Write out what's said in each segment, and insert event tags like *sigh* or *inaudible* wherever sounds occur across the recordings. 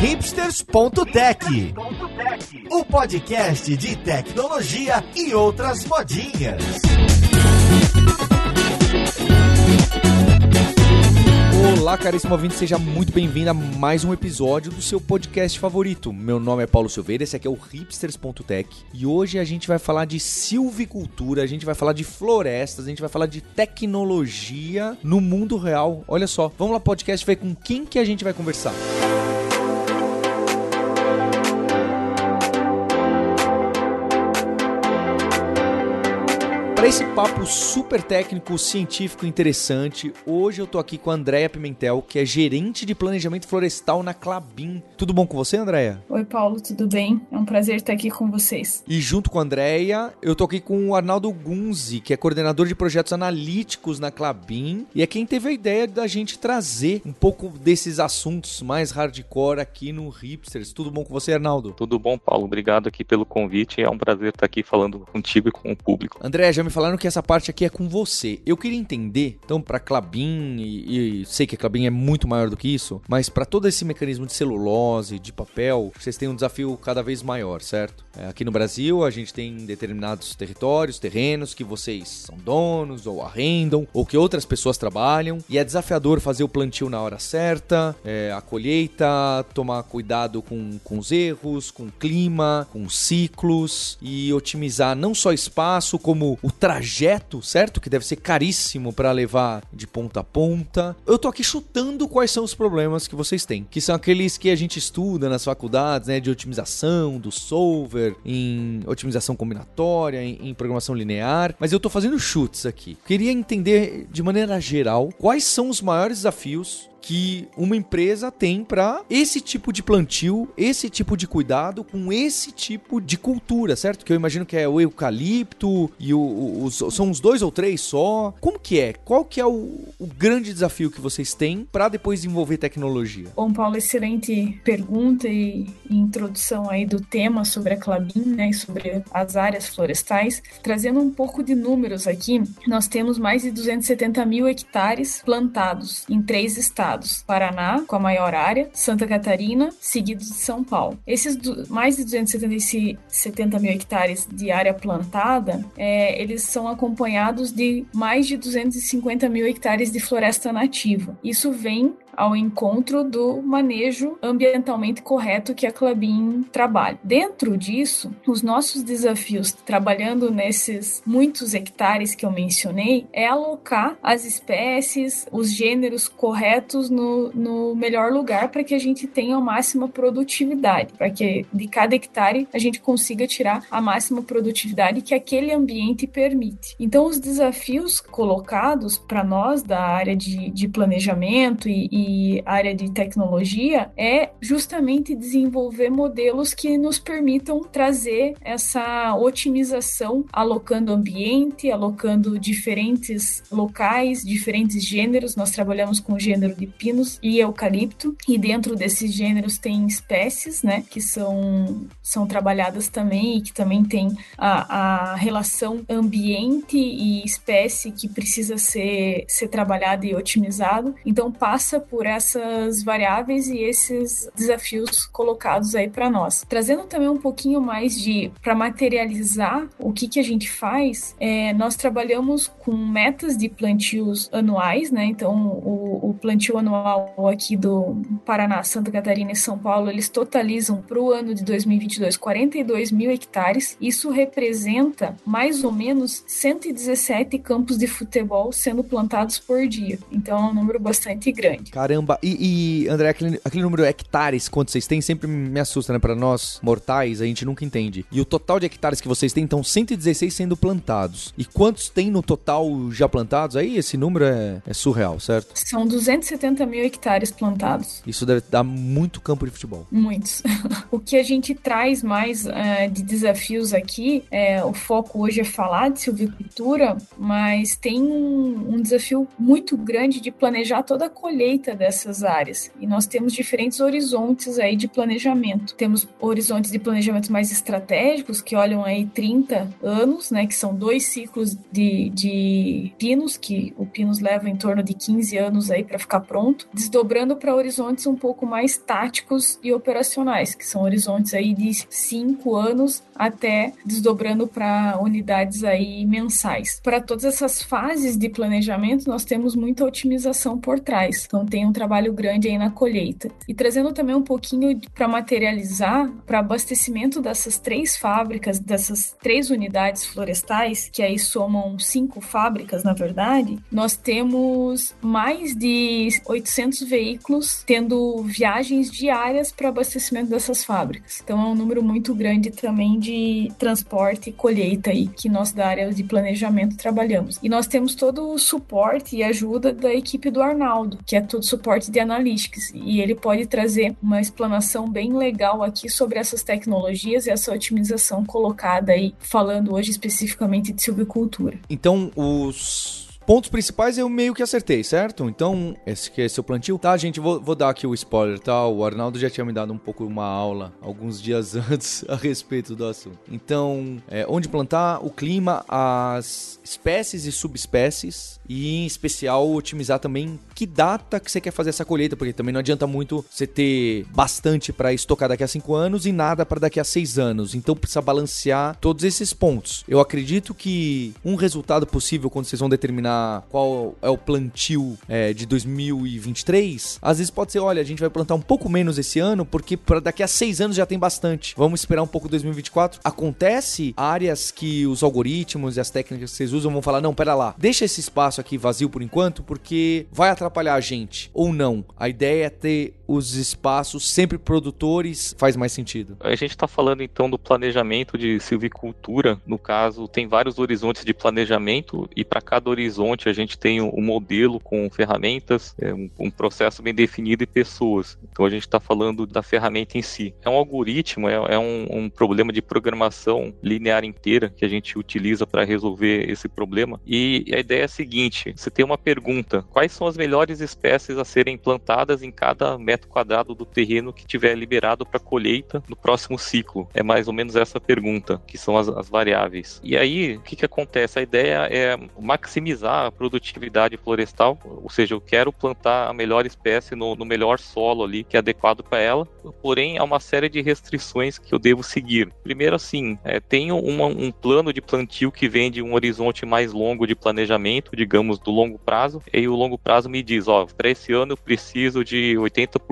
hipsters.tech, o podcast de tecnologia e outras modinhas. Olá, caríssimo ouvinte, seja muito bem-vindo a mais um episódio do seu podcast favorito. Meu nome é Paulo Silveira, esse aqui é o hipsters.tech e hoje a gente vai falar de silvicultura, a gente vai falar de florestas, a gente vai falar de tecnologia no mundo real. Olha só, vamos lá podcast ver com quem que a gente vai conversar. Música Para esse papo super técnico, científico interessante, hoje eu tô aqui com a Andréia Pimentel, que é gerente de planejamento florestal na Clabin. Tudo bom com você, Andréia? Oi, Paulo, tudo bem? É um prazer estar aqui com vocês. E junto com a Andréia, eu tô aqui com o Arnaldo Gunzi, que é coordenador de projetos analíticos na Clabin, e é quem teve a ideia da gente trazer um pouco desses assuntos mais hardcore aqui no Hipsters. Tudo bom com você, Arnaldo? Tudo bom, Paulo. Obrigado aqui pelo convite. É um prazer estar aqui falando contigo e com o público. André, já me me falaram que essa parte aqui é com você. Eu queria entender, então, para Clabin, e, e, sei que a Clabin é muito maior do que isso, mas para todo esse mecanismo de celulose, de papel, vocês têm um desafio cada vez maior, certo? É, aqui no Brasil, a gente tem determinados territórios, terrenos que vocês são donos ou arrendam, ou que outras pessoas trabalham, e é desafiador fazer o plantio na hora certa, é, a colheita, tomar cuidado com, com os erros, com o clima, com os ciclos, e otimizar não só espaço, como o trajeto, certo? Que deve ser caríssimo para levar de ponta a ponta. Eu tô aqui chutando quais são os problemas que vocês têm, que são aqueles que a gente estuda nas faculdades, né, de otimização, do solver, em otimização combinatória, em, em programação linear, mas eu tô fazendo chutes aqui. Queria entender de maneira geral quais são os maiores desafios que uma empresa tem para esse tipo de plantio, esse tipo de cuidado com esse tipo de cultura, certo? Que eu imagino que é o eucalipto e o, os, são os dois ou três só. Como que é? Qual que é o, o grande desafio que vocês têm para depois desenvolver tecnologia? Bom, Paulo, excelente pergunta e introdução aí do tema sobre a Clabin, né, e sobre as áreas florestais. Trazendo um pouco de números aqui, nós temos mais de 270 mil hectares plantados em três estados estados: Paraná, com a maior área, Santa Catarina, seguido de São Paulo. Esses mais de 270 mil hectares de área plantada, é, eles são acompanhados de mais de 250 mil hectares de floresta nativa. Isso vem ao encontro do manejo ambientalmente correto que a Clabin trabalha. Dentro disso, os nossos desafios trabalhando nesses muitos hectares que eu mencionei é alocar as espécies, os gêneros corretos no, no melhor lugar para que a gente tenha a máxima produtividade, para que de cada hectare a gente consiga tirar a máxima produtividade que aquele ambiente permite. Então, os desafios colocados para nós da área de, de planejamento e, e área de tecnologia é justamente desenvolver modelos que nos permitam trazer essa otimização, alocando ambiente, alocando diferentes locais, diferentes gêneros. Nós trabalhamos com gênero de pinos e eucalipto, e dentro desses gêneros tem espécies, né, que são, são trabalhadas também e que também tem a, a relação ambiente e espécie que precisa ser, ser trabalhada e otimizado. Então passa por essas variáveis e esses desafios colocados aí para nós. Trazendo também um pouquinho mais de para materializar o que, que a gente faz, é, nós trabalhamos com metas de plantios anuais, né? Então o, o plantio anual aqui do Paraná, Santa Catarina e São Paulo, eles totalizam para o ano de 2022 42 mil hectares. Isso representa mais ou menos 117 campos de futebol sendo plantados por dia. Então é um número bastante grande. Caramba, e, e André, aquele, aquele número de hectares quanto vocês têm sempre me assusta, né? Para nós mortais, a gente nunca entende. E o total de hectares que vocês têm, então 116 sendo plantados. E quantos tem no total já plantados? Aí esse número é, é surreal, certo? São 270 mil hectares plantados. Isso deve dar muito campo de futebol. Muitos. *laughs* o que a gente traz mais uh, de desafios aqui, é, o foco hoje é falar de silvicultura, mas tem um, um desafio muito grande de planejar toda a colheita dessas áreas. E nós temos diferentes horizontes aí de planejamento. Temos horizontes de planejamento mais estratégicos, que olham aí 30 anos, né, que são dois ciclos de, de pinos, que o pinos leva em torno de 15 anos aí para ficar pronto, desdobrando para horizontes um pouco mais táticos e operacionais, que são horizontes aí de 5 anos até desdobrando para unidades aí mensais. Para todas essas fases de planejamento, nós temos muita otimização por trás. Então tem um trabalho grande aí na colheita. E trazendo também um pouquinho para materializar, para abastecimento dessas três fábricas, dessas três unidades florestais, que aí somam cinco fábricas, na verdade, nós temos mais de 800 veículos tendo viagens diárias para abastecimento dessas fábricas. Então é um número muito grande também de transporte e colheita aí que nós da área de planejamento trabalhamos. E nós temos todo o suporte e ajuda da equipe do Arnaldo, que é todo suporte de analytics, e ele pode trazer uma explanação bem legal aqui sobre essas tecnologias e essa otimização colocada aí, falando hoje especificamente de silvicultura. Então, os pontos principais eu meio que acertei, certo? Então, esse que é seu plantio. Tá, gente, vou, vou dar aqui o spoiler, tá? O Arnaldo já tinha me dado um pouco uma aula alguns dias *laughs* antes a respeito do assunto. Então, é, onde plantar, o clima, as espécies e subespécies e em especial otimizar também que data que você quer fazer essa colheita, porque também não adianta muito você ter bastante para estocar daqui a 5 anos e nada para daqui a 6 anos. Então precisa balancear todos esses pontos. Eu acredito que um resultado possível quando vocês vão determinar qual é o plantio é, de 2023, às vezes pode ser, olha, a gente vai plantar um pouco menos esse ano, porque para daqui a 6 anos já tem bastante. Vamos esperar um pouco 2024. Acontece áreas que os algoritmos e as técnicas que vocês usam vão falar, não, pera lá, deixa esse espaço aqui vazio por enquanto, porque vai atrapalhar a gente. Ou não. A ideia é ter os espaços sempre produtores, faz mais sentido. A gente está falando então do planejamento de silvicultura. No caso, tem vários horizontes de planejamento e para cada horizonte a gente tem um modelo com ferramentas, é um, processo bem definido e pessoas. Então a gente está falando da ferramenta em si. É um algoritmo, é, é um, um problema de programação linear inteira que a gente utiliza para resolver esse problema. E a ideia é a seguinte você tem uma pergunta, quais são as melhores espécies a serem plantadas em cada metro quadrado do terreno que tiver liberado para colheita no próximo ciclo? É mais ou menos essa pergunta, que são as, as variáveis. E aí, o que, que acontece? A ideia é maximizar a produtividade florestal, ou seja, eu quero plantar a melhor espécie no, no melhor solo ali, que é adequado para ela, porém há uma série de restrições que eu devo seguir. Primeiro, assim, é, tenho uma, um plano de plantio que vem de um horizonte mais longo de planejamento, digamos do longo prazo, e o longo prazo me diz, ó, para esse ano eu preciso de 80%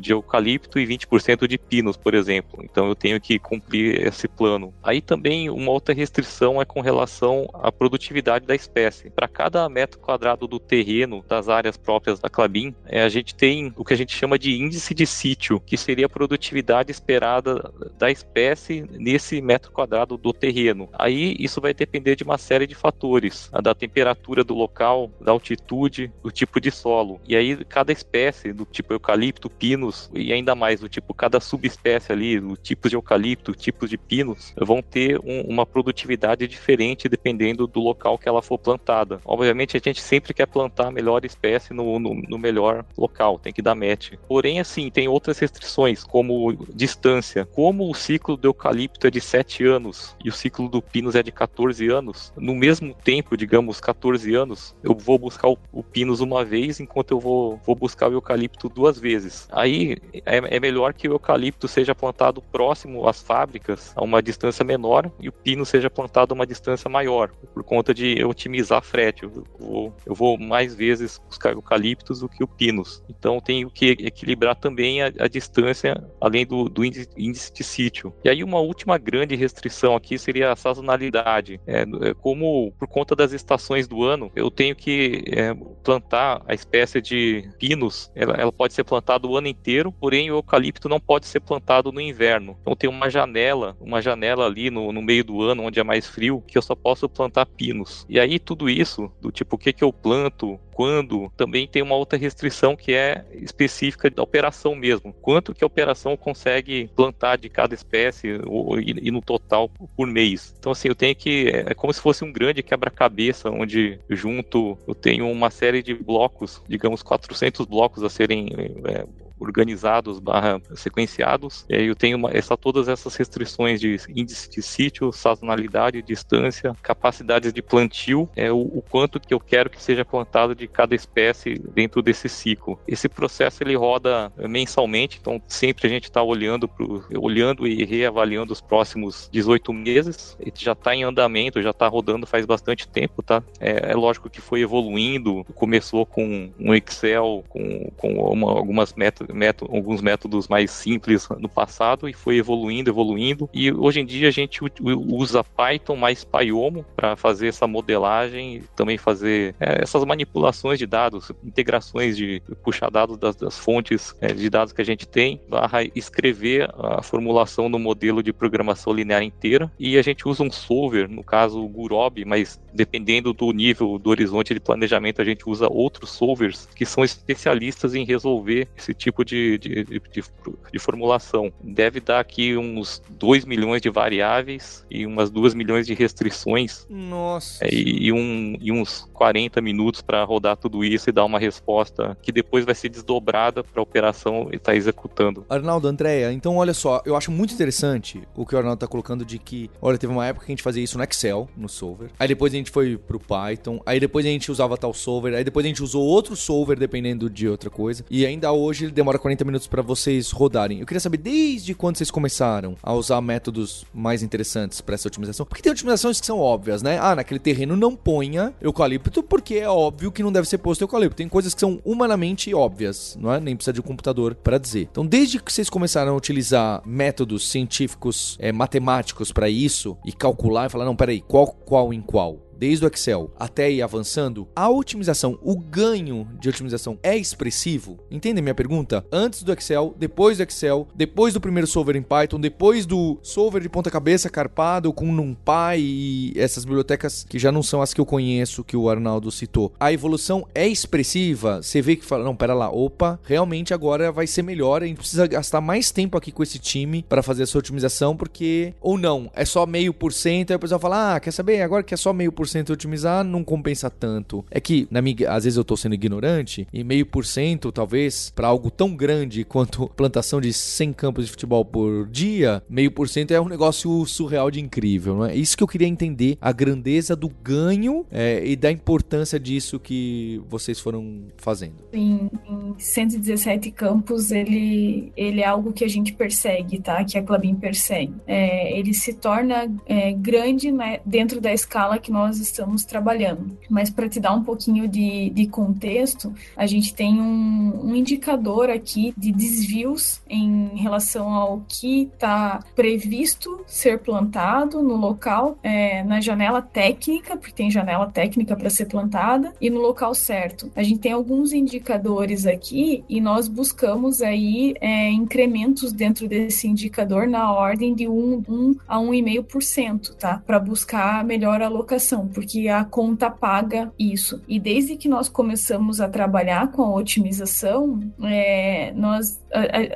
de eucalipto e 20% de pinos, por exemplo. Então eu tenho que cumprir esse plano. Aí também uma outra restrição é com relação à produtividade da espécie. Para cada metro quadrado do terreno das áreas próprias da Clabin, é, a gente tem o que a gente chama de índice de sítio, que seria a produtividade esperada da espécie nesse metro quadrado do terreno. Aí isso vai depender de uma série de fatores, da temperatura do local, da altitude, do tipo de solo. E aí cada espécie, do tipo eucalipto, pinos e ainda mais do tipo cada subespécie ali, do tipo de eucalipto, tipos de pinos, vão ter um, uma produtividade diferente dependendo do local que ela for plantada. Obviamente a gente sempre quer plantar a melhor espécie no, no, no melhor local, tem que dar match. Porém, assim, tem outras restrições, como distância. Como o ciclo do eucalipto é de 7 anos e o ciclo do pinos é de 14 anos, no mesmo tempo, digamos, 14 anos, eu vou buscar o, o pinus uma vez, enquanto eu vou, vou buscar o eucalipto duas vezes. Aí é, é melhor que o eucalipto seja plantado próximo às fábricas, a uma distância menor, e o pino seja plantado a uma distância maior, por conta de otimizar frete. Eu vou, eu vou mais vezes buscar eucaliptos do que o pinus. Então tenho que equilibrar também a, a distância, além do, do índice, índice, de sítio. E aí uma última grande restrição aqui seria a sazonalidade. É, é como por conta das estações do ano, eu tenho que é, plantar a espécie de pinos, ela, ela, pode ser plantado o ano inteiro, porém o eucalipto não pode ser plantado no inverno. Então tem uma janela, uma janela ali no, no meio do ano, onde é mais frio, que eu só posso plantar pinos. E aí tudo isso, do tipo, o que, que eu planto, quando, também tem uma outra restrição que é específica da operação mesmo. Quanto que a operação consegue plantar de cada espécie ou, e, e, no total por mês. Então, assim, eu tenho que. É, é como se fosse um grande quebra-cabeça, onde junto eu tenho uma série de blocos, digamos 400 blocos a serem é, organizados barra sequenciados. E aí eu tenho uma, essa, todas essas restrições de índice de sítio, sazonalidade, distância, capacidades de plantio, é, o, o, quanto que eu quero que seja plantado de cada espécie dentro desse ciclo. Esse processo ele roda mensalmente, então sempre a gente está olhando, pro, olhando e reavaliando os próximos 18 meses. Ele já está em andamento, já está rodando faz bastante tempo, tá? É, é, lógico que foi evoluindo, começou com um Excel, com, com uma, algumas metas método, alguns métodos mais simples no passado e foi evoluindo, evoluindo. E hoje em dia a gente usa Python mais Pyomo para fazer essa modelagem, também fazer é, essas manipulações de dados, integrações de puxar dados das, das fontes é, de dados que a gente tem, barra escrever a formulação do modelo de programação linear inteira. E a gente usa um solver, no caso o Gurobi, mas dependendo do nível do horizonte de planejamento, a gente usa outros solvers que são especialistas em resolver esse tipo de, de, de, de, formulação. Deve dar aqui uns 2 milhões de variáveis e umas 2 milhões de restrições. Nossa. É, e, um, e uns 40 minutos para rodar tudo isso e dar uma resposta que depois vai ser desdobrada para a operação e estar tá executando. Arnaldo, Andréia, então olha só, eu acho muito interessante o que o Arnaldo está colocando de que, olha, teve uma época que a gente fazia isso no Excel, no solver. Aí depois a gente foi pro Python, aí depois a gente usava tal solver, aí depois a gente usou outro solver dependendo de outra coisa. E ainda hoje ele demora demora 40 minutos para vocês rodarem. Eu queria saber desde quando vocês começaram a usar métodos mais interessantes para essa otimização. Porque tem otimizações que são óbvias, né? Ah, naquele terreno não ponha eucalipto porque é óbvio que não deve ser posto eucalipto. Tem coisas que são humanamente óbvias, não é? Nem precisa de um computador para dizer. Então, desde que vocês começaram a utilizar métodos científicos, é, matemáticos para isso e calcular e falar, não, peraí, qual, qual em qual? Desde o Excel até ir avançando, a otimização, o ganho de otimização é expressivo? Entendem minha pergunta? Antes do Excel, depois do Excel, depois do primeiro solver em Python, depois do solver de ponta cabeça carpado com NumPy e essas bibliotecas que já não são as que eu conheço que o Arnaldo citou. A evolução é expressiva. Você vê que fala, não, pera lá, opa, realmente agora vai ser melhor, a gente precisa gastar mais tempo aqui com esse time para fazer essa otimização porque ou não, é só meio por cento, aí o pessoal fala: "Ah, quer saber? Agora que é só meio por 100% otimizar não compensa tanto. É que, na minha, às vezes eu tô sendo ignorante, e meio por cento, talvez, para algo tão grande quanto *laughs* plantação de 100 campos de futebol por dia, meio por cento é um negócio surreal de incrível, não é? Isso que eu queria entender, a grandeza do ganho é, e da importância disso que vocês foram fazendo. Em, em 117 campos, ele, ele é algo que a gente persegue, tá? Que a Clabin persegue. É, ele se torna é, grande né, dentro da escala que nós estamos trabalhando. Mas para te dar um pouquinho de, de contexto, a gente tem um, um indicador aqui de desvios em relação ao que está previsto ser plantado no local, é, na janela técnica, porque tem janela técnica para ser plantada, e no local certo. A gente tem alguns indicadores aqui e nós buscamos aí é, incrementos dentro desse indicador na ordem de 1, 1 a 1,5%, tá? Para buscar melhor alocação porque a conta paga isso. E desde que nós começamos a trabalhar com a otimização, é, nós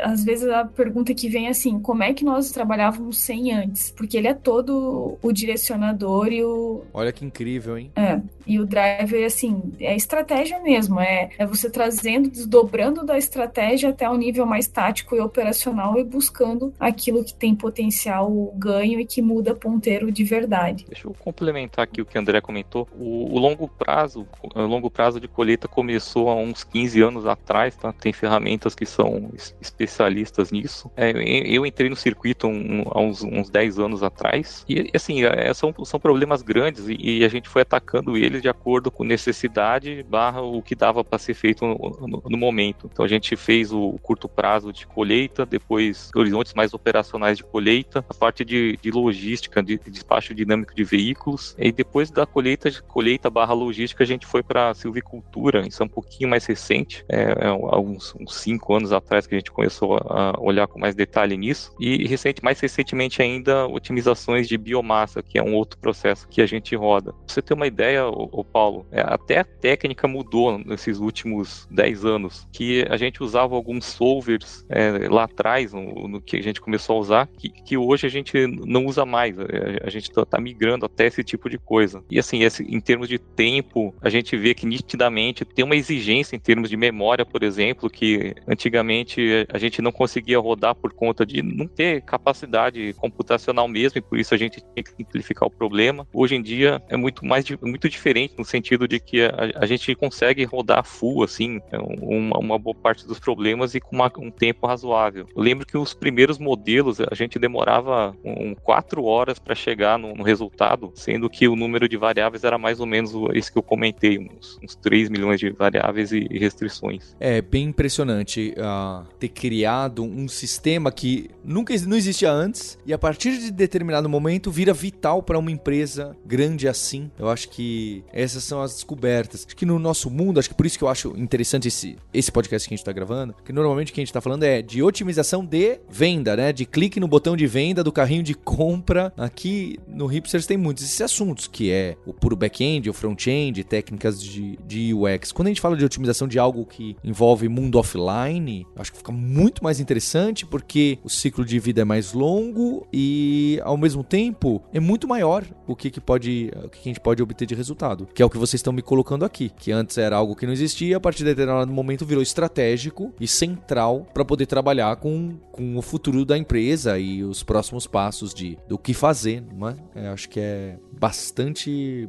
às vezes a pergunta que vem é assim, como é que nós trabalhávamos sem antes? Porque ele é todo o direcionador e o. Olha que incrível, hein? É. E o driver, assim, é estratégia mesmo. É, é você trazendo, desdobrando da estratégia até o nível mais tático e operacional e buscando aquilo que tem potencial ganho e que muda ponteiro de verdade. Deixa eu complementar aqui o que o André comentou. O, o longo prazo, o longo prazo de colheita começou há uns 15 anos atrás, tá? Tem ferramentas que são especialistas nisso. É, eu entrei no circuito um, há uns, uns 10 anos atrás, e assim, é, são, são problemas grandes e, e, a gente foi atacando eles de acordo com necessidade barra o que dava para ser feito no, no, no, momento. Então a gente fez o curto prazo de colheita, depois horizontes mais operacionais de colheita, a parte de, de logística, de, de despacho dinâmico de veículos, e depois da colheita, colheita barra logística, a gente foi para silvicultura, isso é um pouquinho mais recente, é, é uns, uns cinco anos atrás que a gente começou a olhar com mais detalhe nisso, e recente, mais recentemente ainda, otimizações de biomassa, que é um outro processo que a gente roda. Pra você ter uma ideia, o Paulo, é, até a técnica mudou nesses últimos 10 anos, que a gente usava alguns solvers é, lá atrás, no, no, que a gente começou a usar, que, que hoje a gente não usa mais, a, a gente está tá migrando até esse tipo de coisa. E assim, esse, em termos de tempo, a gente vê que nitidamente tem uma exigência em termos de memória, por exemplo, que antigamente a gente não conseguia rodar por conta de não ter capacidade computacional mesmo, e por isso a gente tinha que simplificar o problema. Hoje em dia é muito mais muito diferente no sentido de que a, a gente consegue rodar full assim uma, uma, boa parte dos problemas e com uma, um tempo razoável. Eu lembro que os primeiros modelos a gente demorava um, quatro horas para chegar no, no, resultado, sendo que o número de variáveis era mais ou menos esse que eu comentei, uns, uns 3 milhões de variáveis e, e restrições. É bem impressionante uh, ter criado um sistema que nunca não existia antes e a partir de determinado momento vira vital para uma empresa grande assim. Eu acho que essas são as descobertas. Acho que no nosso mundo, acho que por isso que eu acho interessante esse, esse podcast que a gente está gravando, que normalmente o que a gente está falando é de otimização de venda, né? De clique no botão de venda do carrinho de compra. Aqui no Hipsters tem muitos esses assuntos, que é o puro back-end, o front-end, técnicas de, de UX. Quando a gente fala de otimização de algo que envolve mundo offline, acho que fica muito mais interessante porque o ciclo de vida é mais longo e ao mesmo tempo é muito maior o que, que pode o que a gente pode obter de resultado, que é o que vocês estão me colocando aqui, que antes era algo que não existia, a partir de determinado momento virou estratégico e central para poder trabalhar com, com o futuro da empresa e os próximos passos de do que fazer, não é? é acho que é bastante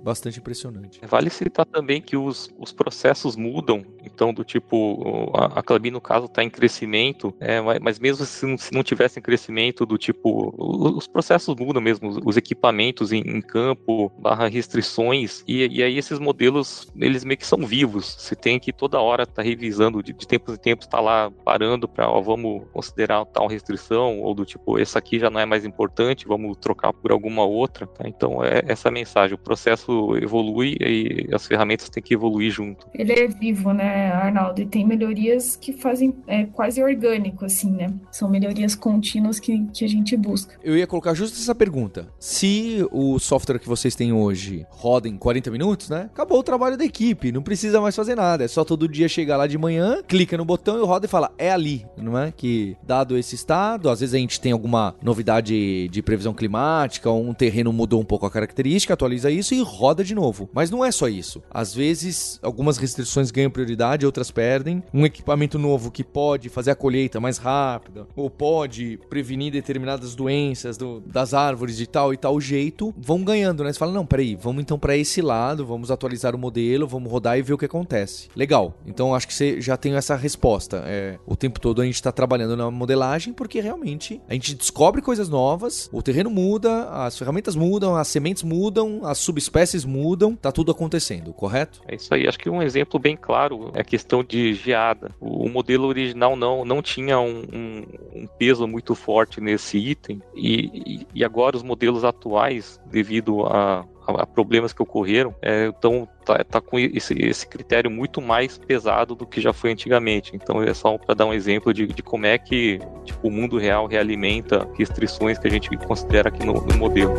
bastante impressionante. Vale citar também que os, os processos mudam, então do tipo a, a Clabin no caso está em crescimento, é, mas mesmo se não, se não tivesse em crescimento do tipo os processos mudam mesmo, os, os equipamentos em, em campo barra restrições e, e aí esses modelos, eles meio que são vivos. Você tem que toda hora estar tá revisando, de, de tempos em tempos estar tá lá parando para, vamos considerar tal restrição, ou do tipo, essa aqui já não é mais importante, vamos trocar por alguma outra. Tá? Então, é essa mensagem. O processo evolui e as ferramentas têm que evoluir junto. Ele é vivo, né, Arnaldo? E tem melhorias que fazem é, quase orgânico, assim, né? São melhorias contínuas que, que a gente busca. Eu ia colocar justo essa pergunta. Se o software que vocês têm hoje roda em 40 minutos, né? Acabou o trabalho da equipe, não precisa mais fazer nada. É só todo dia chegar lá de manhã, clica no botão e roda e fala, é ali, não é? Que dado esse estado, às vezes a gente tem alguma novidade de previsão climática, um terreno mudou um pouco a característica, atualiza isso e roda de novo. Mas não é só isso. Às vezes, algumas restrições ganham prioridade, outras perdem. Um equipamento novo que pode fazer a colheita mais rápida, ou pode prevenir determinadas doenças do, das árvores de tal e tal jeito, vão ganhando, né? Você fala, não, peraí, vamos então para esse lado, vamos atualizar o modelo, vamos rodar e ver o que acontece. Legal. Então acho que você já tem essa resposta. É, o tempo todo a gente está trabalhando na modelagem porque realmente a gente descobre coisas novas, o terreno muda, as ferramentas mudam, as sementes mudam, as subespécies mudam, tá tudo acontecendo, correto? É isso aí. Acho que um exemplo bem claro a questão de geada. O modelo original não, não tinha um, um, um peso muito forte nesse item e, e agora os modelos atuais, devido a a, problemas que ocorreram, é, então tá, tá com esse, esse, critério muito mais pesado do que já foi antigamente. Então é só para dar um exemplo de, de, como é que tipo, o mundo real realimenta restrições que a gente considera aqui no, no modelo.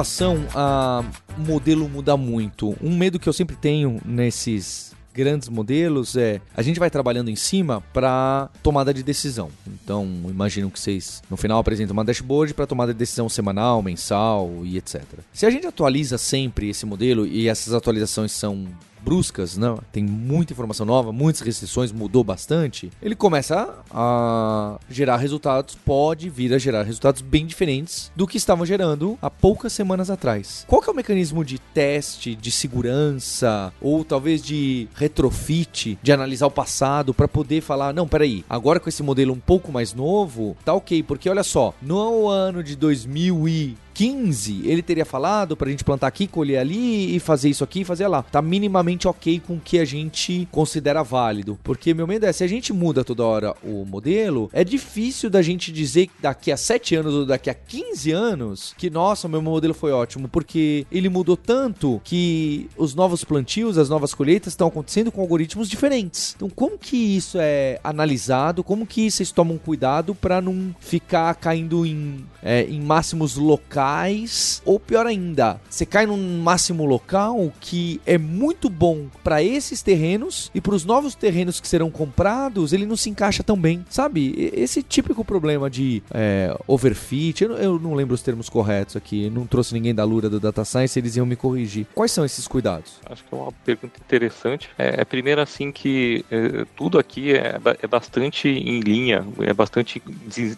Relação a modelo mudar muito, um medo que eu sempre tenho nesses grandes modelos é a gente vai trabalhando em cima para tomada de decisão. Então, imagino que vocês no final apresentam uma dashboard para tomada de decisão semanal, mensal e etc. Se a gente atualiza sempre esse modelo e essas atualizações são bruscas, não, tem muita informação nova, muitas restrições, mudou bastante, ele começa a gerar resultados, pode vir a gerar resultados bem diferentes do que estavam gerando há poucas semanas atrás. Qual que é o mecanismo de teste, de segurança ou talvez de retrofit, de analisar o passado para poder falar, não, peraí, agora com esse modelo um pouco mais novo, tá ok, porque olha só, no ano de 2000 e 15, ele teria falado pra gente plantar aqui, colher ali e fazer isso aqui e fazer lá. Tá minimamente ok com o que a gente considera válido. Porque meu medo é, se a gente muda toda hora o modelo, é difícil da gente dizer daqui a 7 anos ou daqui a 15 anos que, nossa, meu modelo foi ótimo, porque ele mudou tanto que os novos plantios, as novas colheitas estão acontecendo com algoritmos diferentes. Então, como que isso é analisado? Como que vocês tomam cuidado para não ficar caindo em, é, em máximos locais? Locais, ou pior ainda, você cai num máximo local que é muito bom para esses terrenos e para os novos terrenos que serão comprados, ele não se encaixa tão bem, sabe? Esse típico problema de é, overfit, eu, eu, não lembro os termos corretos aqui, não trouxe ninguém da Lura do Data Science, eles iam me corrigir. Quais são esses cuidados? Acho que é uma pergunta interessante. É, é primeiro assim que é, tudo aqui é, é bastante em linha, é bastante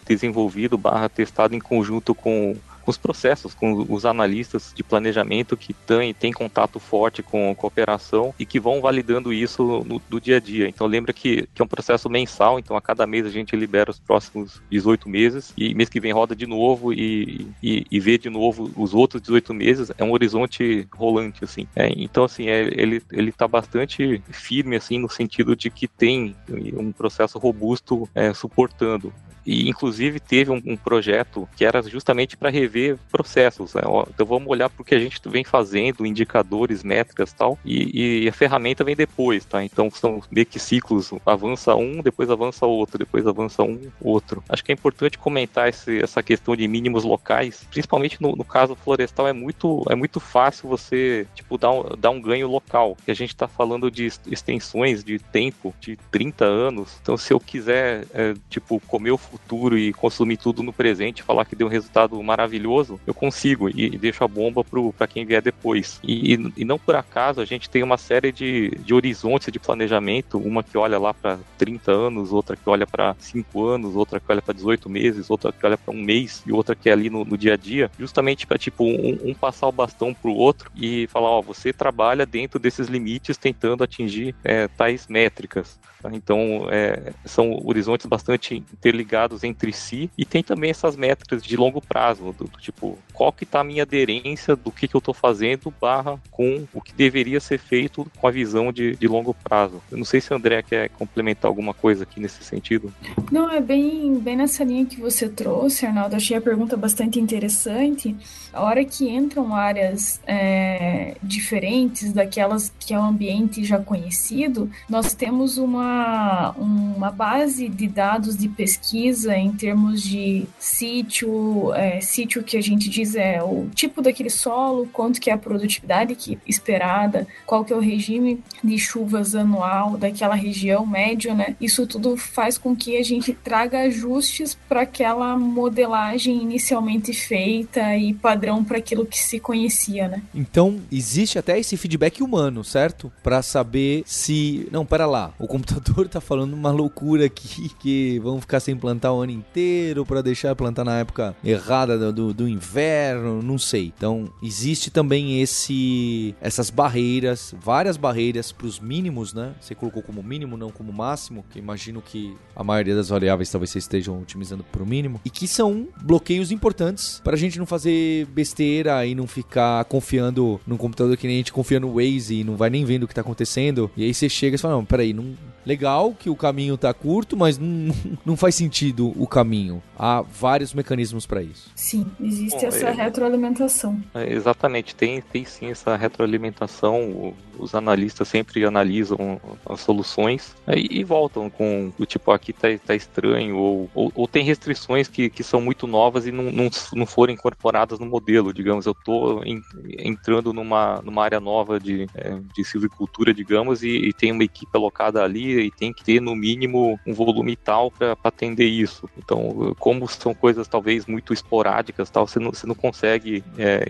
desenvolvido, barra testado em conjunto com com os processos, com os analistas de planejamento que têm, têm contato forte com a cooperação e que vão validando isso no, do dia a dia. Então lembra que, que é um processo mensal, então a cada mês a gente libera os próximos 18 meses e mês que vem roda de novo e, e, e vê de novo os outros 18 meses. É um horizonte rolante, assim. É, então, assim, é, ele, ele tá bastante firme, assim, no sentido de que tem um processo robusto é, suportando. E inclusive teve um, um projeto que era justamente para rever processos. Né? Então vamos olhar o que a gente vem fazendo, indicadores, métricas tal, e, e, a ferramenta vem depois, tá? Então são meio que ciclos, avança um, depois avança outro, depois avança um, outro. Acho que é importante comentar esse, essa questão de mínimos locais, principalmente no, no, caso florestal é muito, é muito fácil você tipo dar um, dar um ganho local. Que a gente está falando de extensões de tempo de 30 anos. Então se eu quiser é, tipo comer o futuro e consumir tudo no presente, falar que deu um resultado maravilhoso, eu consigo e, e deixo a bomba para quem vier depois. E, e, e, não por acaso a gente tem uma série de, de horizontes de planejamento, uma que olha lá para 30 anos, outra que olha para 5 anos, outra que olha para 18 meses, outra que olha para um mês e outra que é ali no, no dia a dia, justamente para tipo um, um, passar o bastão para o outro e falar, ó, você trabalha dentro desses limites tentando atingir é, tais métricas. Tá? Então, é, são horizontes bastante interligados entre si e tem também essas métricas de longo prazo, do, do tipo, qual que está a minha aderência do que, que eu estou fazendo barra com o que deveria ser feito com a visão de, de longo prazo. Eu não sei se André quer complementar alguma coisa aqui nesse sentido. Não, é bem, bem nessa linha que você trouxe, Arnaldo. Achei a pergunta bastante interessante. A hora que entram áreas é, diferentes daquelas que é um ambiente já conhecido, nós temos uma uma, base de dados de pesquisa em termos de sítio, é, sítio que a gente diz é o tipo daquele solo, quanto que é a produtividade que esperada, qual que é o regime de chuvas anual daquela região médio, né? Isso tudo faz com que a gente traga ajustes para aquela modelagem inicialmente feita e padrão para aquilo que se conhecia, né? Então, existe até esse feedback humano, certo? Para saber se, não, para lá, o computador produtor *laughs* tá falando uma loucura aqui, que vão ficar sem plantar o ano inteiro para deixar plantar na época errada do, do inverno, não sei. Então, existe também esse essas barreiras, várias barreiras para os mínimos, né? Você colocou como mínimo, não como máximo, que imagino que a maioria das variáveis talvez vocês estejam otimizando para o mínimo, e que são bloqueios importantes para a gente não fazer besteira e não ficar confiando no computador que nem a gente confia no Waze e não vai nem vendo o que está acontecendo. E aí você chega e fala: Não, peraí, não, legal que o caminho tá curto, mas não, não faz sentido o caminho. Há vários mecanismos para isso. Sim, existe Bom, essa é, retroalimentação. É, exatamente, tem, tem sim essa retroalimentação. Os analistas sempre analisam as soluções aí, e voltam com o tipo, aqui tá, tá estranho, ou, ou, ou, tem restrições que, que são muito novas e não, não, não foram incorporadas no modelo. Digamos, eu tô em, entrando numa, numa área nova de, é, de silvicultura, digamos, e, e tem uma equipe alocada ali e tem que ter no mínimo um volume tal para atender isso. Então, como são coisas talvez muito esporádicas, tal, você não, você não consegue é,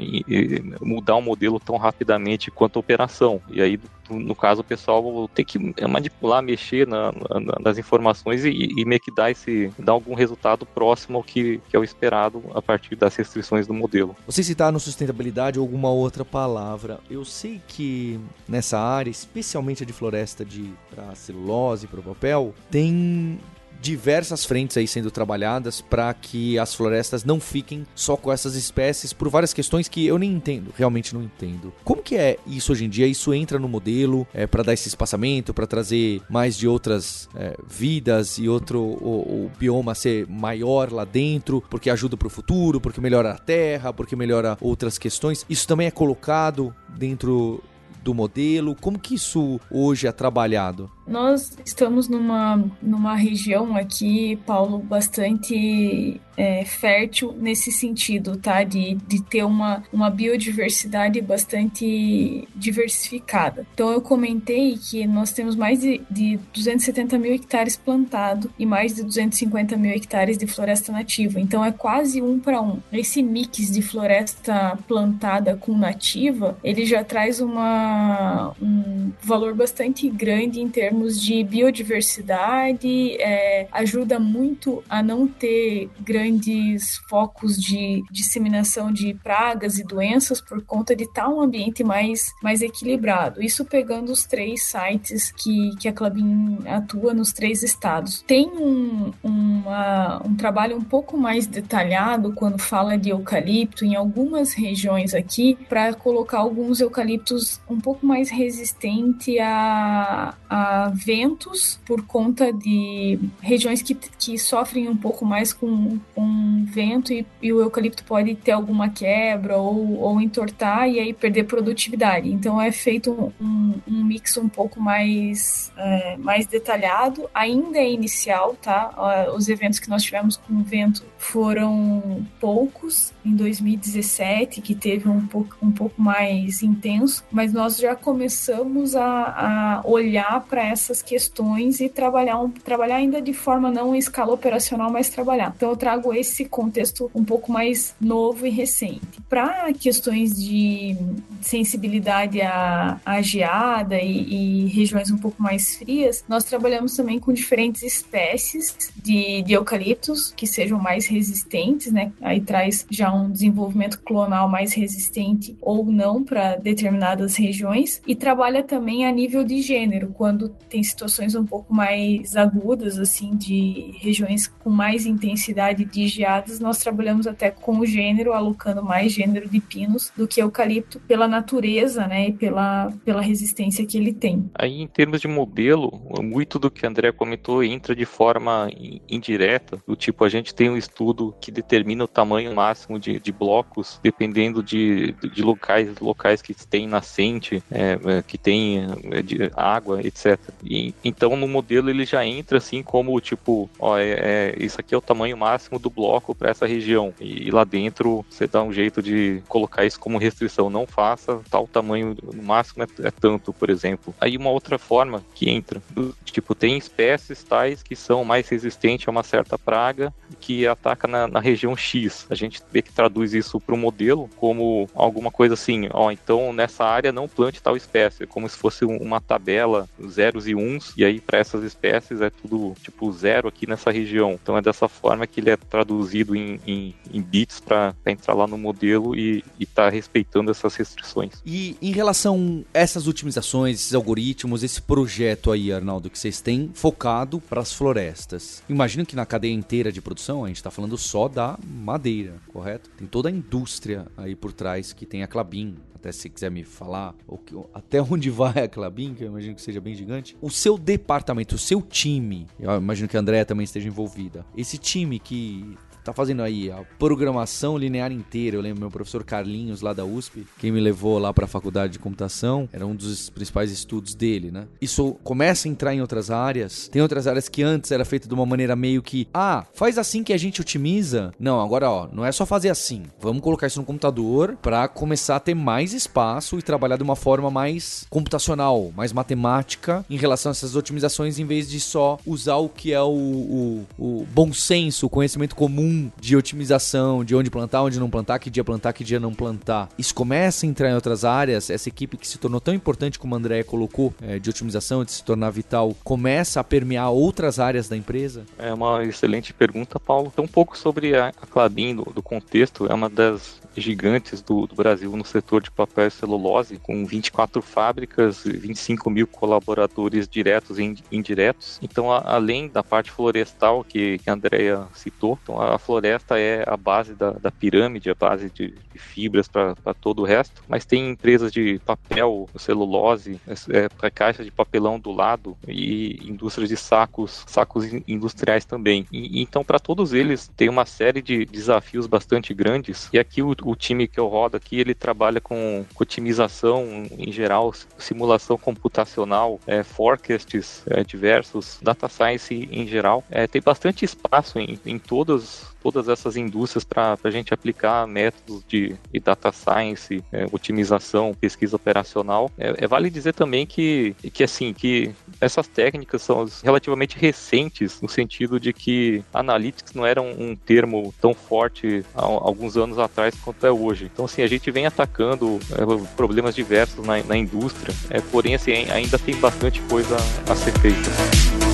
mudar o um modelo tão rapidamente quanto a operação. E aí no caso, o pessoal tem que manipular, mexer na, na, nas informações e, e, meio que dar, esse, dar algum resultado próximo ao que, que é o esperado a partir das restrições do modelo. Você citar no sustentabilidade alguma outra palavra. Eu sei que nessa área, especialmente a de floresta de para celulose, para papel, tem diversas frentes aí sendo trabalhadas para que as florestas não fiquem só com essas espécies por várias questões que eu nem entendo, realmente não entendo. Como que é isso hoje em dia? Isso entra no modelo é, para dar esse espaçamento, para trazer mais de outras é, vidas e outro o, o, bioma ser maior lá dentro, porque ajuda para o futuro, porque melhora a terra, porque melhora outras questões. Isso também é colocado dentro do modelo? Como que isso hoje é trabalhado? Nós estamos numa, numa região aqui, Paulo, bastante é, fértil nesse sentido, tá? De, de ter uma, uma biodiversidade bastante diversificada. Então, eu comentei que nós temos mais de, de 270 mil hectares plantados e mais de 250 mil hectares de floresta nativa. Então, é quase um para um. Esse mix de floresta plantada com nativa, ele já traz uma, um valor bastante grande em termos de biodiversidade, é, ajuda muito a não ter focos de disseminação de pragas e doenças por conta de estar um ambiente mais, mais equilibrado. Isso pegando os três sites que, que a Clabin atua nos três estados. Tem um, uma, um trabalho um pouco mais detalhado quando fala de eucalipto em algumas regiões aqui para colocar alguns eucaliptos um pouco mais resistente a, a ventos por conta de regiões que, que sofrem um pouco mais com, com vento e, e o eucalipto pode ter alguma quebra ou, ou entortar e aí perder produtividade. Então é feito um, um mix um pouco mais, é, mais detalhado. Ainda é inicial, tá? Os eventos que nós tivemos com vento foram poucos em 2017, que teve um pouco, um pouco mais intenso, mas nós já começamos a, a olhar para essas questões e trabalhar, um, trabalhar ainda de forma não em escala operacional, mas trabalhar. Então eu trago esse contexto um pouco mais novo e recente. Para questões de sensibilidade à, à geada e, e, regiões um pouco mais frias, nós trabalhamos também com diferentes espécies de, de eucaliptos que sejam mais resistentes, né? Aí traz já um desenvolvimento clonal mais resistente ou não para determinadas regiões e trabalha também a nível de gênero, quando tem situações um pouco mais agudas, assim, de regiões com mais intensidade de geadas, nós trabalhamos até com o gênero, alocando mais gênero de pinos do que eucalipto, pela natureza, né, e pela, pela resistência que ele tem. Aí, em termos de modelo, muito do que a André comentou entra de forma indireta, do tipo, a gente tem um estudo que determina o tamanho máximo de, de blocos, dependendo de, de locais, locais que tem nascente, é, é que tem é, água, etc. E, então no modelo ele já entra assim como tipo, ó, é, é isso aqui é o tamanho máximo do bloco para essa região. E, e, lá dentro você dá um jeito de colocar isso como restrição. Não faça tal tamanho, no máximo é, é tanto, por exemplo. Aí uma outra forma que entra, tipo, tem espécies tais que são mais resistentes a uma certa praga que ataca na, na região X. A gente vê que traduz isso para o modelo como alguma coisa assim, ó, então nessa área não plante tal espécie, como se fosse uma tabela zeros e uns, e aí para essas espécies é tudo tipo zero aqui nessa região. Então é dessa forma que ele é traduzido em, em, em bits para entrar lá no modelo e estar tá respeitando essas restrições. E em relação a essas otimizações, esses algoritmos, esse projeto aí, Arnaldo, que vocês têm focado para as florestas, imagino que na cadeia inteira de produção a gente está falando só da madeira, correto? Tem toda a indústria aí por trás que tem a Clabin, até se quiser me falar que, até *laughs* onde vai a Clabin, que eu imagino que seja bem gigante. O seu departamento, o seu time, eu imagino que a Andrea também esteja envolvida. Esse time que Yeah. Tá fazendo aí a programação linear inteira. Eu lembro meu professor Carlinhos lá da USP, quem me levou lá para a faculdade de computação, era um dos principais estudos dele, né? Isso começa a entrar em outras áreas. Tem outras áreas que antes era feito de uma maneira meio que, ah, faz assim que a gente otimiza. Não, agora ó, não é só fazer assim. Vamos colocar isso no computador para começar a ter mais espaço e trabalhar de uma forma mais computacional, mais matemática em relação a essas otimizações, em vez de só usar o que é o, o, o bom senso, o conhecimento comum de otimização, de onde plantar, onde não plantar, que dia plantar, que dia não plantar, isso começa a entrar em outras áreas, essa equipe que se tornou tão importante como a Andrea colocou, é, de otimização, de se tornar vital, começa a permear outras áreas da empresa? É uma excelente pergunta, Paulo. Então, um pouco sobre a, a Clabin, do, do contexto, é uma das gigantes do, do, Brasil no setor de papel e celulose, com 24 fábricas, 25 mil colaboradores diretos e indiretos. Então, a, além da parte florestal que, que a Andrea citou, então a floresta é a base da, da pirâmide, a base de, de fibras para todo o resto, mas tem empresas de papel, celulose, é, é para caixa de papelão do lado e indústrias de sacos, sacos industriais também. E, então, para todos eles, tem uma série de desafios bastante grandes. E aqui o, o time que eu rodo aqui, ele trabalha com, otimização em geral, simulação computacional, é, forecasts é, diversos, data science em geral. É, tem bastante espaço em, em todas todas essas indústrias para a gente aplicar métodos de, de data science, é, otimização, pesquisa operacional. É, é, vale dizer também que, que assim que essas técnicas são relativamente recentes no sentido de que analytics não era um, um termo tão forte há alguns anos atrás quanto é hoje. Então assim a gente vem atacando é, problemas diversos na, na indústria, é, porém assim ainda tem bastante coisa a ser feita.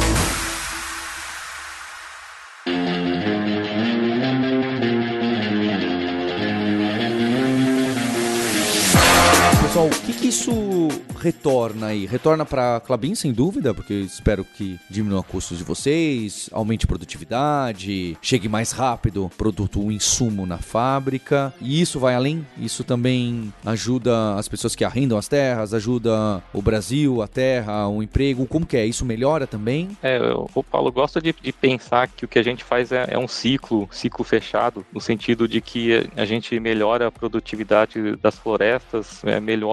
Pessoal, o que, que isso retorna aí? Retorna para Clabin, sem dúvida, porque espero que diminua custos de vocês, aumente produtividade, chegue mais rápido produto, o insumo na fábrica. E isso vai além? Isso também ajuda as pessoas que arrendam as terras, ajuda o Brasil, a terra, o emprego. Como que é? Isso melhora também? É, o Paulo gosta de, de pensar que o que a gente faz é, é um ciclo, ciclo fechado, no sentido de que a gente melhora a produtividade das florestas, é, melhora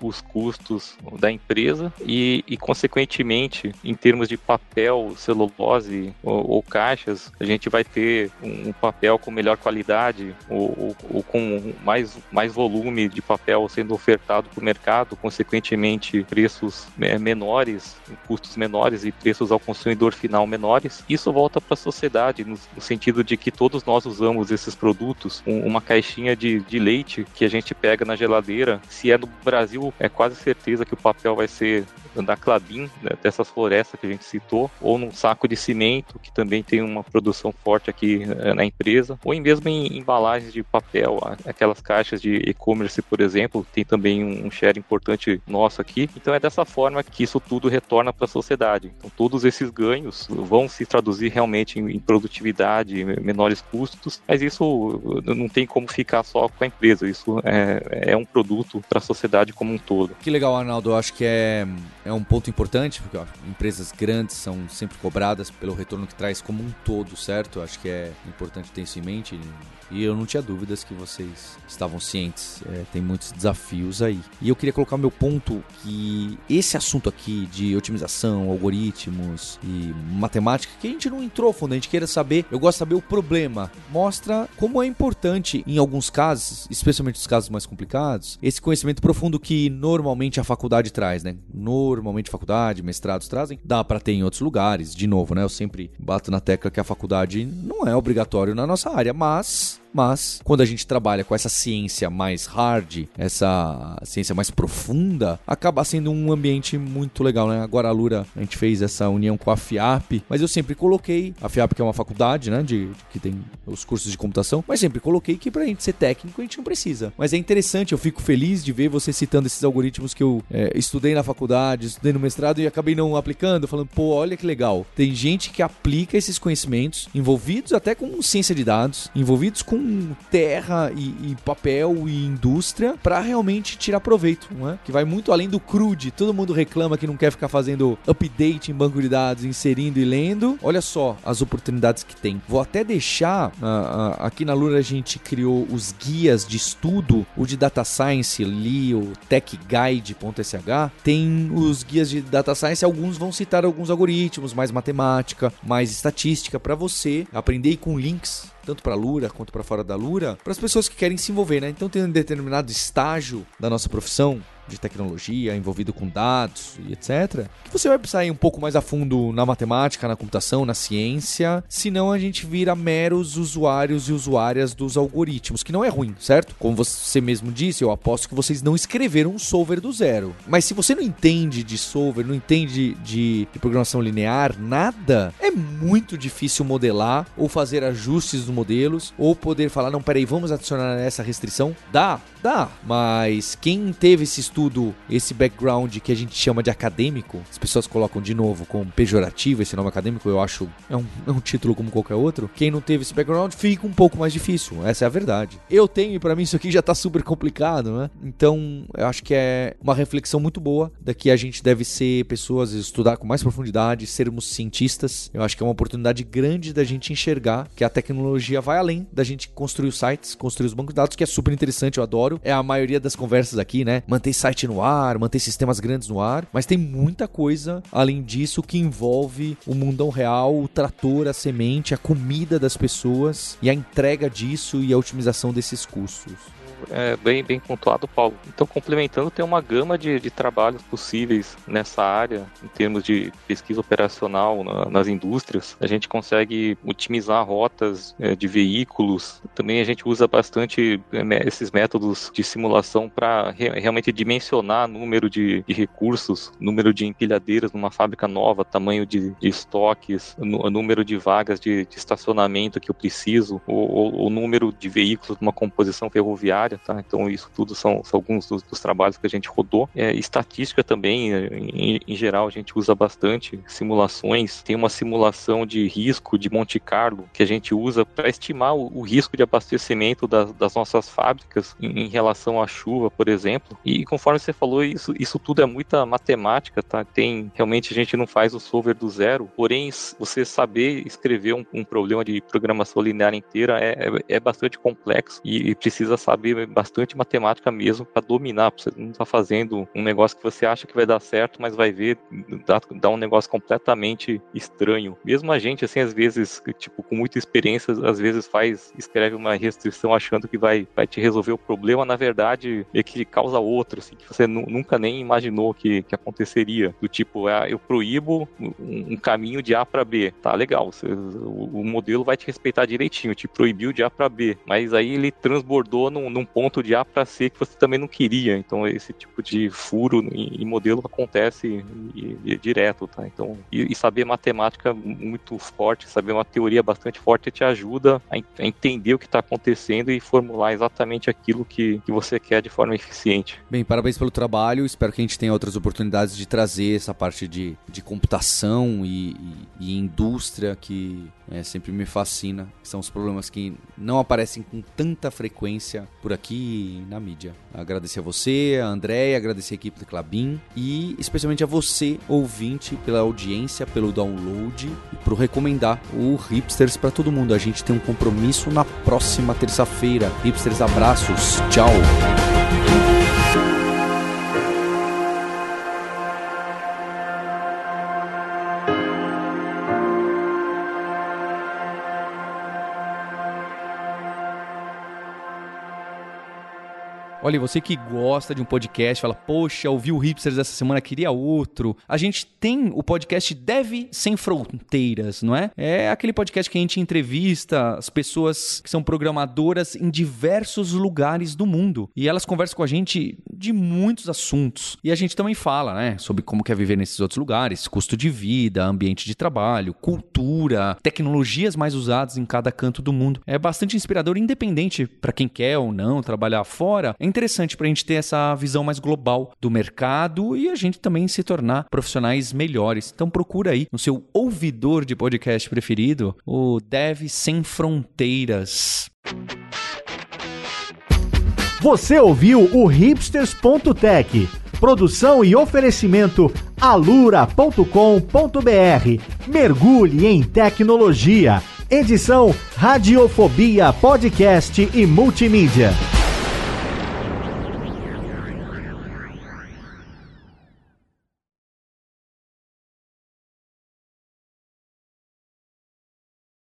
os custos da empresa e, e consequentemente, em termos de papel, celulose ou, ou caixas, a gente vai ter um, papel com melhor qualidade ou, ou, ou, com mais, mais volume de papel sendo ofertado para o mercado, consequentemente, preços menores, custos menores e preços ao consumidor final menores. Isso volta para a sociedade, no, no, sentido de que todos nós usamos esses produtos. Um, uma caixinha de, de leite que a gente pega na geladeira, se é no Brasil, é quase certeza que o papel vai ser da Clabin, né, dessas florestas que a gente citou, ou num saco de cimento, que também tem uma produção forte aqui é, na empresa, ou mesmo em embalagens de papel, aquelas caixas de e-commerce, por exemplo, tem também um share importante nosso aqui. Então é dessa forma que isso tudo retorna para a sociedade. Então todos esses ganhos vão se traduzir realmente em produtividade, menores custos, mas isso não tem como ficar só com a empresa, isso é, é um produto para a sociedade como um todo. Que legal, Arnaldo, eu acho que é é um ponto importante, porque ó, empresas grandes são sempre cobradas pelo retorno que traz como um todo, certo? Acho que é importante ter isso em mente. E eu não tinha dúvidas que vocês estavam cientes. É, tem muitos desafios aí. E eu queria colocar meu ponto que esse assunto aqui de otimização, algoritmos e matemática, que a gente não entrou fundo, a gente queira saber, eu gosto de saber o problema. Mostra como é importante, em alguns casos, especialmente os casos mais complicados, esse conhecimento profundo que normalmente a faculdade traz, né? Normalmente faculdade, mestrados trazem, dá para ter em outros lugares. De novo, né? Eu sempre bato na tecla que a faculdade não é obrigatório na nossa área, mas mas quando a gente trabalha com essa ciência mais hard, essa ciência mais profunda, acaba sendo um ambiente muito legal, né? Agora a Lura, a gente fez essa união com a FIAP, mas eu sempre coloquei, a FIAP que é uma faculdade, né, de, de que tem os cursos de computação, mas sempre coloquei que pra gente ser técnico a gente não precisa. Mas é interessante, eu fico feliz de ver você citando esses algoritmos que eu é, estudei na faculdade, estudei no mestrado e acabei não aplicando, falando, pô, olha que legal. Tem gente que aplica esses conhecimentos, envolvidos até com ciência de dados, envolvidos com terra e, e papel e indústria para realmente tirar proveito, não é? Que vai muito além do crude. Todo mundo reclama que não quer ficar fazendo update em banco de dados, inserindo e lendo. Olha só as oportunidades que tem. Vou até deixar uh, uh, aqui na Lura a gente criou os guias de estudo, o de data science, li o techguide.sh, tem os guias de data science, alguns vão citar alguns algoritmos, mais matemática, mais estatística para você aprender com links tanto para Lura quanto para fora da Lura, para as pessoas que querem se envolver, né? Então tem um determinado estágio da nossa profissão de tecnologia, envolvido com dados e etc., que você vai precisar ir um pouco mais a fundo na matemática, na computação, na ciência, senão a gente vira meros usuários e usuárias dos algoritmos, que não é ruim, certo? Como você mesmo disse, eu aposto que vocês não escreveram um solver do zero. Mas se você não entende de solver, não entende de, de programação linear, nada, é muito difícil modelar ou fazer ajustes nos modelos ou poder falar, não, peraí, vamos adicionar essa restrição. Dá, dá, mas quem teve esse estudo, esse background que a gente chama de acadêmico, as pessoas colocam de novo como pejorativo esse nome acadêmico, eu acho é um, é um título como qualquer outro. Quem não teve esse background fica um pouco mais difícil, essa é a verdade. Eu tenho e para mim isso aqui já tá super complicado, né? Então, eu acho que é uma reflexão muito boa daqui a gente deve ser pessoas, estudar com mais profundidade, sermos cientistas. Eu acho que é uma oportunidade grande da gente enxergar que a tecnologia vai além da gente construir os sites, construir os bancos de dados, que é super interessante, eu adoro. É a maioria das conversas aqui, né? Manter site no ar, manter sistemas grandes no ar, mas tem muita coisa além disso que envolve o mundão real, o trator, a semente, a comida das pessoas e a entrega disso e a otimização desses custos é, bem, bem pontuado, Paulo. Então, complementando, tem uma gama de, de trabalhos possíveis nessa área, em termos de pesquisa operacional na, nas indústrias. A gente consegue otimizar rotas é, de veículos. Também a gente usa bastante é, esses métodos de simulação para re, realmente dimensionar número de, de, recursos, número de empilhadeiras numa fábrica nova, tamanho de, de estoques, número de vagas de, de, estacionamento que eu preciso, o número de veículos numa composição ferroviária área, tá? Então isso tudo são, são alguns dos, dos, trabalhos que a gente rodou. É, estatística também, é, em, em, geral, a gente usa bastante simulações. Tem uma simulação de risco de Monte Carlo que a gente usa para estimar o, o, risco de abastecimento das, das nossas fábricas em, em, relação à chuva, por exemplo. E conforme você falou, isso, isso tudo é muita matemática, tá? Tem realmente a gente não faz o solver do zero, porém você saber escrever um, um problema de programação linear inteira é, é, é bastante complexo e, e precisa saber bastante matemática mesmo para dominar. Pra você não tá fazendo um negócio que você acha que vai dar certo, mas vai ver dar, dar um negócio completamente estranho. Mesmo a gente, assim, às vezes, tipo, com muita experiência, às vezes faz, escreve uma restrição achando que vai, vai te resolver o problema, na verdade, é que causa outro, assim, que você nunca nem imaginou que, que aconteceria. Do tipo, é, eu proíbo um, um caminho de A para B. Tá, legal. Você, o, o, modelo vai te respeitar direitinho, te proibiu de A para B. Mas aí ele transbordou num, num ponto de A para C que você também não queria. Então esse tipo de furo em, modelo acontece e, e, direto, tá? Então e, e, saber matemática muito forte, saber uma teoria bastante forte te ajuda a, a entender o que está acontecendo e formular exatamente aquilo que, que você quer de forma eficiente. Bem, parabéns pelo trabalho. Espero que a gente tenha outras oportunidades de trazer essa parte de, de computação e, e indústria que é, sempre me fascina. São os problemas que não aparecem com tanta frequência por aqui na mídia. Agradecer a você, a Andréia, agradecer a equipe do Clabin e especialmente a você, ouvinte, pela audiência, pelo download e por recomendar o Hipsters para todo mundo. A gente tem um compromisso na próxima terça-feira. Hipsters, abraços, tchau! Olha, você que gosta de um podcast, fala, poxa, ouvi o Hipsters essa semana, queria outro. A gente tem o podcast Deve Sem Fronteiras, não é? É aquele podcast que a gente entrevista as pessoas que são programadoras em diversos lugares do mundo. E elas conversam com a gente de muitos assuntos. E a gente também fala, né, sobre como quer viver nesses outros lugares, custo de vida, ambiente de trabalho, cultura, tecnologias mais usadas em cada canto do mundo. É bastante inspirador, independente para quem quer ou não trabalhar fora. É interessante para a gente ter essa visão mais global do mercado e a gente também se tornar profissionais melhores. Então procura aí no seu ouvidor de podcast preferido o Dev Sem Fronteiras. Você ouviu o hipsters.tech, produção e oferecimento alura.com.br. Mergulhe em tecnologia. Edição Radiofobia Podcast e Multimídia.